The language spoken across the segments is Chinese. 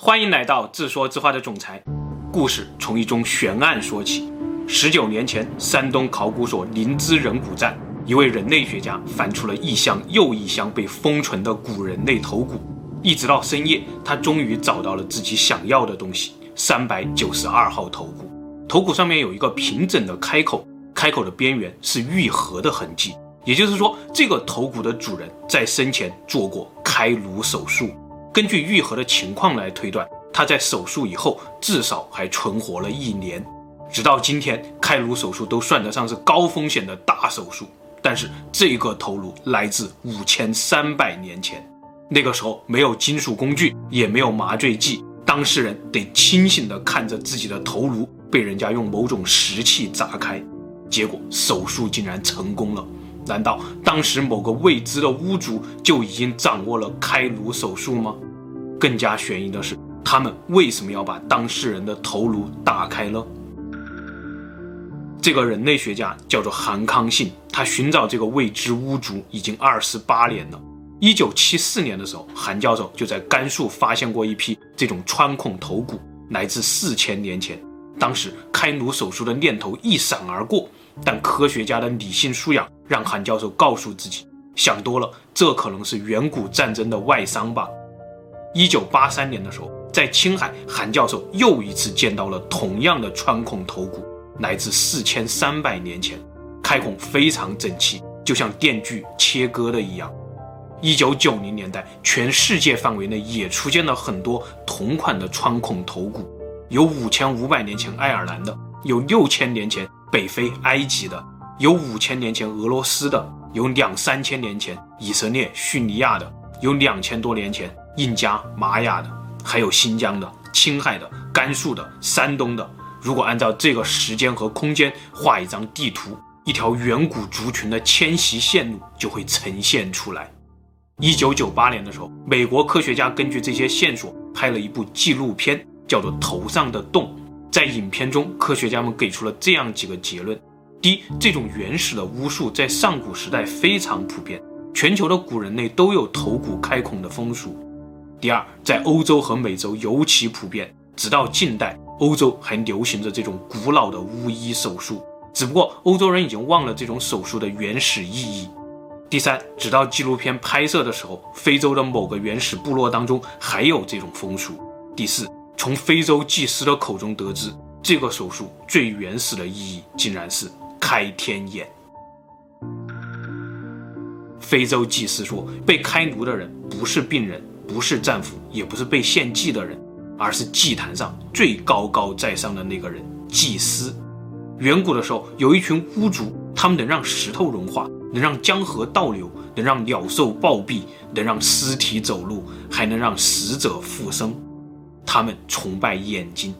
欢迎来到自说自话的总裁。故事从一宗悬案说起。十九年前，山东考古所灵芝人骨站，一位人类学家翻出了一箱又一箱被封存的古人类头骨。一直到深夜，他终于找到了自己想要的东西——三百九十二号头骨。头骨上面有一个平整的开口，开口的边缘是愈合的痕迹，也就是说，这个头骨的主人在生前做过开颅手术。根据愈合的情况来推断，他在手术以后至少还存活了一年。直到今天，开颅手术都算得上是高风险的大手术。但是这个头颅来自五千三百年前，那个时候没有金属工具，也没有麻醉剂，当事人得清醒地看着自己的头颅被人家用某种石器砸开，结果手术竟然成功了。难道当时某个未知的巫族就已经掌握了开颅手术吗？更加悬疑的是，他们为什么要把当事人的头颅打开呢？这个人类学家叫做韩康信，他寻找这个未知巫族已经二十八年了。一九七四年的时候，韩教授就在甘肃发现过一批这种穿孔头骨，来自四千年前。当时开颅手术的念头一闪而过。但科学家的理性素养让韩教授告诉自己，想多了，这可能是远古战争的外伤吧。一九八三年的时候，在青海，韩教授又一次见到了同样的穿孔头骨，来自四千三百年前，开孔非常整齐，就像电锯切割的一样。一九九零年代，全世界范围内也出现了很多同款的穿孔头骨，有五千五百年前爱尔兰的，有六千年前。北非埃及的，有五千年前俄罗斯的，有两三千年前以色列叙利亚的，有两千多年前印加玛雅的，还有新疆的、青海的、甘肃的、山东的。如果按照这个时间和空间画一张地图，一条远古族群的迁徙线路就会呈现出来。一九九八年的时候，美国科学家根据这些线索拍了一部纪录片，叫做《头上的洞》。在影片中，科学家们给出了这样几个结论：第一，这种原始的巫术在上古时代非常普遍，全球的古人类都有头骨开孔的风俗；第二，在欧洲和美洲尤其普遍，直到近代，欧洲还流行着这种古老的巫医手术，只不过欧洲人已经忘了这种手术的原始意义；第三，直到纪录片拍摄的时候，非洲的某个原始部落当中还有这种风俗；第四。从非洲祭司的口中得知，这个手术最原始的意义竟然是开天眼。非洲祭司说，被开颅的人不是病人，不是战俘，也不是被献祭的人，而是祭坛上最高高在上的那个人——祭司。远古的时候，有一群巫族，他们能让石头融化，能让江河倒流，能让鸟兽暴毙，能让尸体走路，还能让死者复生。他们崇拜眼睛，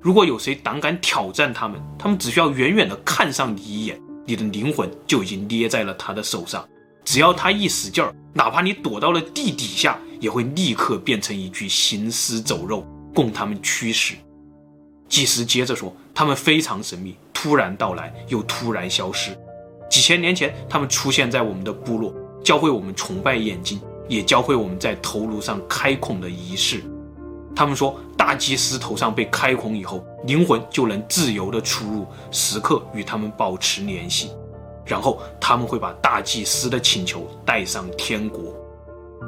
如果有谁胆敢挑战他们，他们只需要远远地看上你一眼，你的灵魂就已经捏在了他的手上。只要他一使劲儿，哪怕你躲到了地底下，也会立刻变成一具行尸走肉，供他们驱使。祭司接着说，他们非常神秘，突然到来又突然消失。几千年前，他们出现在我们的部落，教会我们崇拜眼睛，也教会我们在头颅上开孔的仪式。他们说，大祭司头上被开孔以后，灵魂就能自由地出入，时刻与他们保持联系。然后他们会把大祭司的请求带上天国。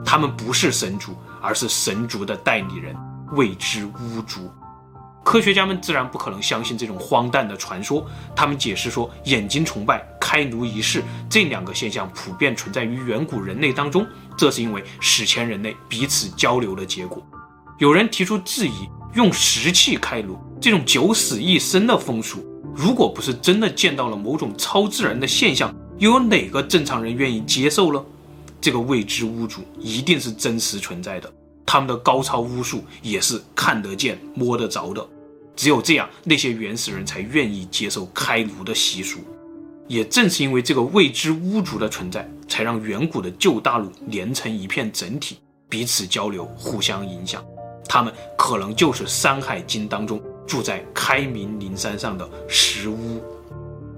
他们不是神族，而是神族的代理人——未知巫族。科学家们自然不可能相信这种荒诞的传说。他们解释说，眼睛崇拜、开颅仪式这两个现象普遍存在于远古人类当中，这是因为史前人类彼此交流的结果。有人提出质疑，用石器开颅这种九死一生的风俗，如果不是真的见到了某种超自然的现象，又有哪个正常人愿意接受呢？这个未知巫族一定是真实存在的，他们的高超巫术也是看得见、摸得着的。只有这样，那些原始人才愿意接受开颅的习俗。也正是因为这个未知巫族的存在，才让远古的旧大陆连成一片整体，彼此交流，互相影响。他们可能就是《山海经》当中住在开明灵山上的石屋。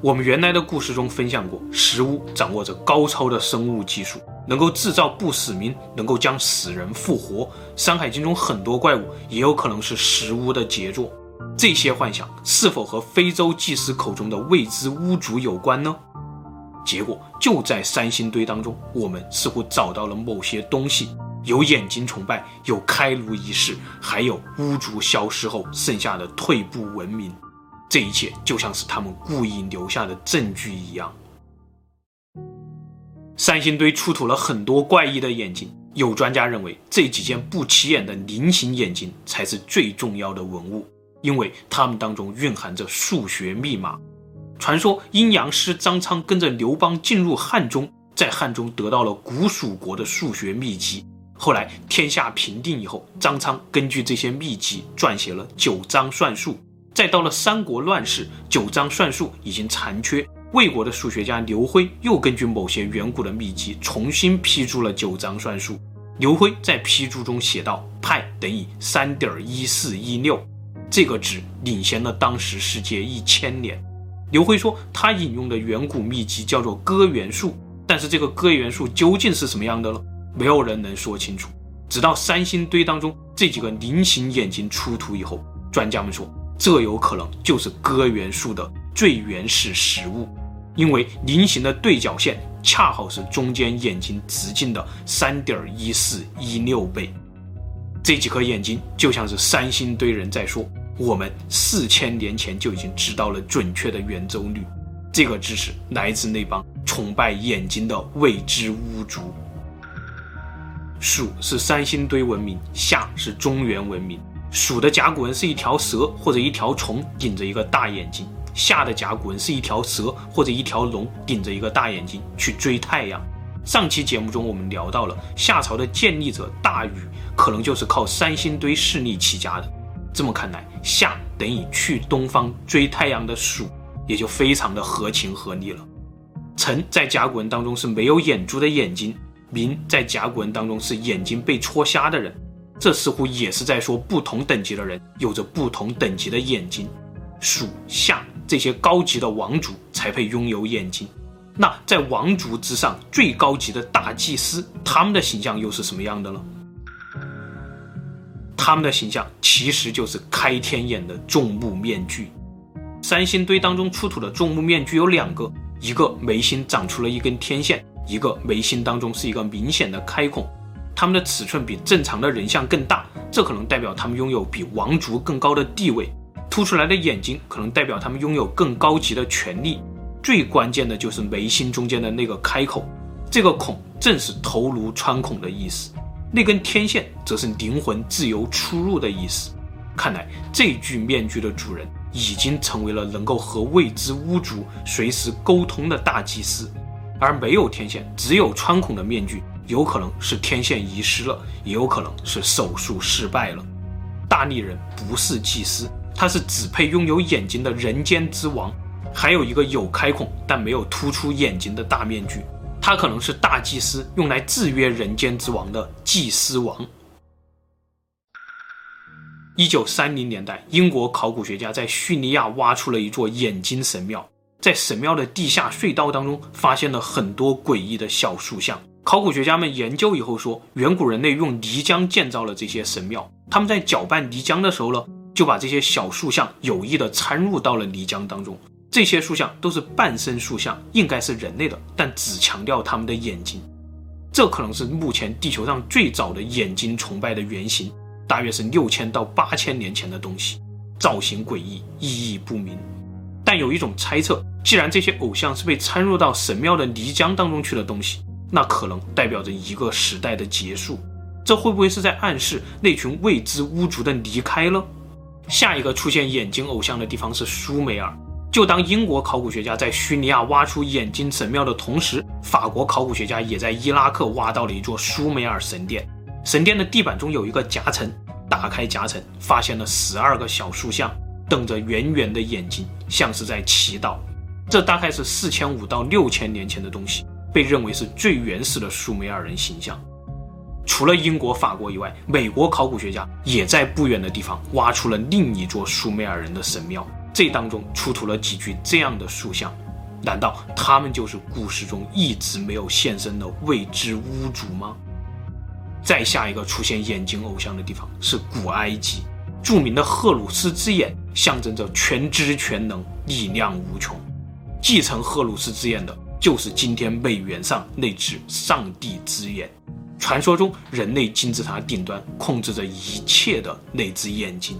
我们原来的故事中分享过，石屋掌握着高超的生物技术，能够制造不死民，能够将死人复活。《山海经》中很多怪物也有可能是石屋的杰作。这些幻想是否和非洲祭司口中的未知巫族有关呢？结果就在三星堆当中，我们似乎找到了某些东西。有眼睛崇拜，有开颅仪式，还有巫族消失后剩下的退步文明。这一切就像是他们故意留下的证据一样。三星堆出土了很多怪异的眼睛，有专家认为这几件不起眼的菱形眼睛才是最重要的文物，因为它们当中蕴含着数学密码。传说阴阳师张苍跟着刘邦进入汉中，在汉中得到了古蜀国的数学秘籍。后来天下平定以后，张苍根据这些秘籍撰写了《九章算术》。再到了三国乱世，《九章算术》已经残缺，魏国的数学家刘辉又根据某些远古的秘籍重新批注了《九章算术》。刘辉在批注中写道：“派等于三点一四一六，这个值领先了当时世界一千年。”刘辉说，他引用的远古秘籍叫做歌元数，但是这个歌元数究竟是什么样的呢？没有人能说清楚。直到三星堆当中这几个菱形眼睛出土以后，专家们说，这有可能就是歌元数的最原始实物，因为菱形的对角线恰好是中间眼睛直径的三点一四一六倍。这几颗眼睛就像是三星堆人在说，我们四千年前就已经知道了准确的圆周率。这个知识来自那帮崇拜眼睛的未知巫族。蜀是三星堆文明，夏是中原文明。蜀的甲骨文是一条蛇或者一条虫顶着一个大眼睛，夏的甲骨文是一条蛇或者一条龙顶着一个大眼睛去追太阳。上期节目中我们聊到了夏朝的建立者大禹，可能就是靠三星堆势力起家的。这么看来，夏等于去东方追太阳的蜀，也就非常的合情合理了。辰在甲骨文当中是没有眼珠的眼睛。民在甲骨文当中是眼睛被戳瞎的人，这似乎也是在说不同等级的人有着不同等级的眼睛。属下这些高级的王族才配拥有眼睛。那在王族之上最高级的大祭司，他们的形象又是什么样的呢？他们的形象其实就是开天眼的众目面具。三星堆当中出土的众目面具有两个，一个眉心长出了一根天线。一个眉心当中是一个明显的开孔，他们的尺寸比正常的人像更大，这可能代表他们拥有比王族更高的地位。凸出来的眼睛可能代表他们拥有更高级的权利。最关键的就是眉心中间的那个开口，这个孔正是头颅穿孔的意思，那根天线则是灵魂自由出入的意思。看来这具面具的主人已经成为了能够和未知巫族随时沟通的大祭司。而没有天线，只有穿孔的面具，有可能是天线遗失了，也有可能是手术失败了。大力人不是祭司，他是只配拥有眼睛的人间之王。还有一个有开孔但没有突出眼睛的大面具，他可能是大祭司用来制约人间之王的祭司王。一九三零年代，英国考古学家在叙利亚挖出了一座眼睛神庙。在神庙的地下隧道当中，发现了很多诡异的小塑像。考古学家们研究以后说，远古人类用泥浆建造了这些神庙。他们在搅拌泥浆的时候呢，就把这些小塑像有意地掺入到了泥浆当中。这些塑像都是半身塑像，应该是人类的，但只强调他们的眼睛。这可能是目前地球上最早的眼睛崇拜的原型，大约是六千到八千年前的东西，造型诡异，意义不明。但有一种猜测，既然这些偶像是被掺入到神庙的泥浆当中去的东西，那可能代表着一个时代的结束。这会不会是在暗示那群未知巫族的离开了？下一个出现眼睛偶像的地方是苏美尔。就当英国考古学家在叙利亚挖出眼睛神庙的同时，法国考古学家也在伊拉克挖到了一座苏美尔神殿。神殿的地板中有一个夹层，打开夹层，发现了十二个小塑像。瞪着圆圆的眼睛，像是在祈祷。这大概是四千五到六千年前的东西，被认为是最原始的苏美尔人形象。除了英国、法国以外，美国考古学家也在不远的地方挖出了另一座苏美尔人的神庙。这当中出土了几具这样的塑像：难道他们就是故事中一直没有现身的未知巫主吗？再下一个出现眼睛偶像的地方是古埃及，著名的荷鲁斯之眼象征着全知全能、力量无穷。继承荷鲁斯之眼的就是今天美元上那只上帝之眼，传说中人类金字塔顶端控制着一切的那只眼睛。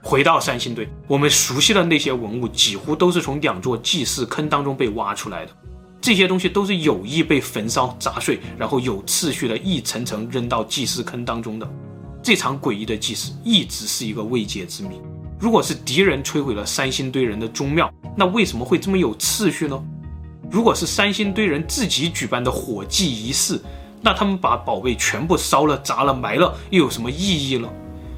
回到三星堆，我们熟悉的那些文物几乎都是从两座祭祀坑当中被挖出来的。这些东西都是有意被焚烧砸碎，然后有次序的一层层扔到祭祀坑当中的。这场诡异的祭祀一直是一个未解之谜。如果是敌人摧毁了三星堆人的宗庙，那为什么会这么有次序呢？如果是三星堆人自己举办的火祭仪式，那他们把宝贝全部烧了、砸了、埋了，又有什么意义呢？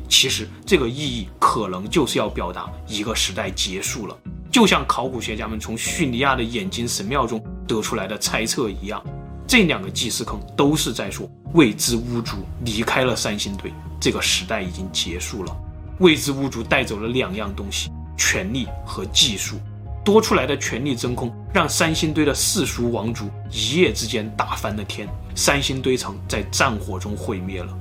其实这个意义可能就是要表达一个时代结束了。就像考古学家们从叙利亚的眼睛神庙中得出来的猜测一样，这两个祭祀坑都是在说未知巫族离开了三星堆，这个时代已经结束了。未知巫族带走了两样东西：权力和技术。多出来的权力真空让三星堆的世俗王族一夜之间打翻了天，三星堆城在战火中毁灭了。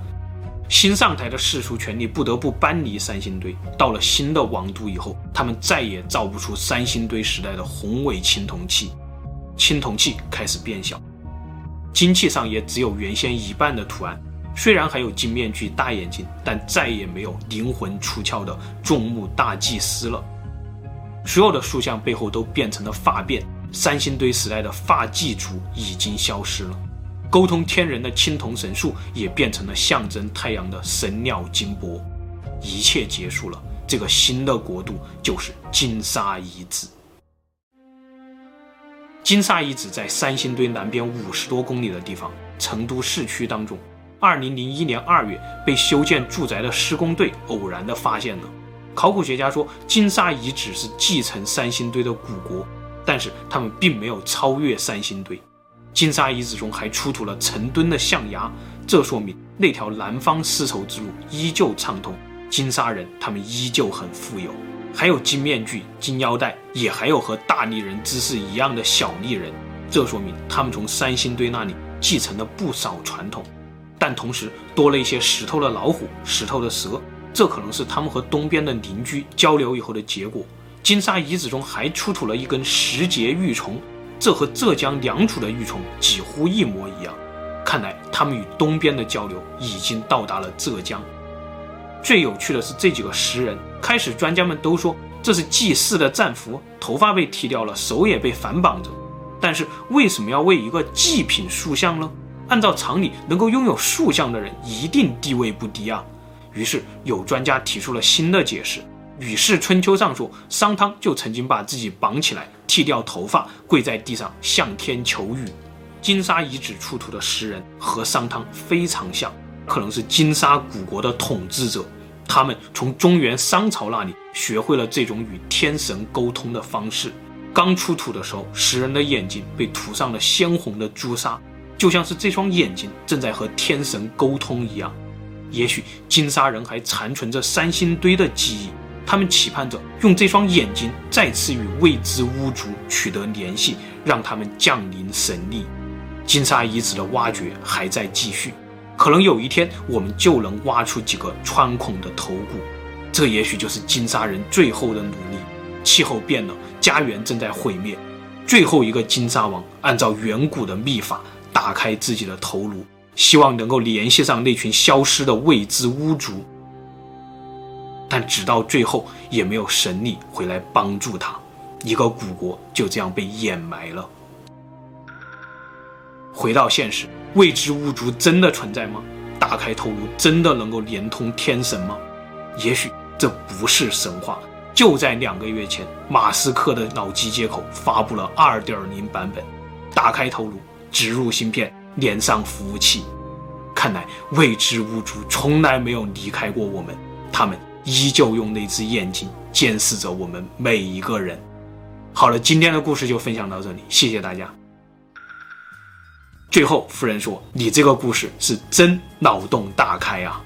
新上台的世俗权力不得不搬离三星堆。到了新的王都以后，他们再也造不出三星堆时代的宏伟青铜器，青铜器开始变小，金器上也只有原先一半的图案。虽然还有金面具、大眼睛，但再也没有灵魂出窍的众目大祭司了。所有的塑像背后都变成了发辫，三星堆时代的发祭族已经消失了。沟通天人的青铜神树也变成了象征太阳的神鸟金箔，一切结束了。这个新的国度就是金沙遗址。金沙遗址在三星堆南边五十多公里的地方，成都市区当中。二零零一年二月，被修建住宅的施工队偶然地发现了。考古学家说，金沙遗址是继承三星堆的古国，但是他们并没有超越三星堆。金沙遗址中还出土了成吨的象牙，这说明那条南方丝绸之路依旧畅通。金沙人他们依旧很富有，还有金面具、金腰带，也还有和大力人姿势一样的小力人，这说明他们从三星堆那里继承了不少传统。但同时多了一些石头的老虎、石头的蛇，这可能是他们和东边的邻居交流以后的结果。金沙遗址中还出土了一根石节玉琮。这和浙江良渚的玉琮几乎一模一样，看来他们与东边的交流已经到达了浙江。最有趣的是这几个石人，开始专家们都说这是祭祀的战俘，头发被剃掉了，手也被反绑着。但是为什么要为一个祭品塑像呢？按照常理，能够拥有塑像的人一定地位不低啊。于是有专家提出了新的解释。《吕氏春秋》上说，商汤就曾经把自己绑起来，剃掉头发，跪在地上向天求雨。金沙遗址出土的石人和商汤非常像，可能是金沙古国的统治者。他们从中原商朝那里学会了这种与天神沟通的方式。刚出土的时候，石人的眼睛被涂上了鲜红的朱砂，就像是这双眼睛正在和天神沟通一样。也许金沙人还残存着三星堆的记忆。他们期盼着用这双眼睛再次与未知巫族取得联系，让他们降临神力。金沙遗址的挖掘还在继续，可能有一天我们就能挖出几个穿孔的头骨。这也许就是金沙人最后的努力。气候变了，家园正在毁灭，最后一个金沙王按照远古的秘法打开自己的头颅，希望能够联系上那群消失的未知巫族。但直到最后，也没有神力回来帮助他，一个古国就这样被掩埋了。回到现实，未知巫族真的存在吗？打开头颅真的能够连通天神吗？也许这不是神话。就在两个月前，马斯克的脑机接口发布了2.0版本，打开头颅，植入芯片，连上服务器。看来未知巫族从来没有离开过我们，他们。依旧用那只眼睛监视着我们每一个人。好了，今天的故事就分享到这里，谢谢大家。最后，夫人说：“你这个故事是真脑洞大开啊！”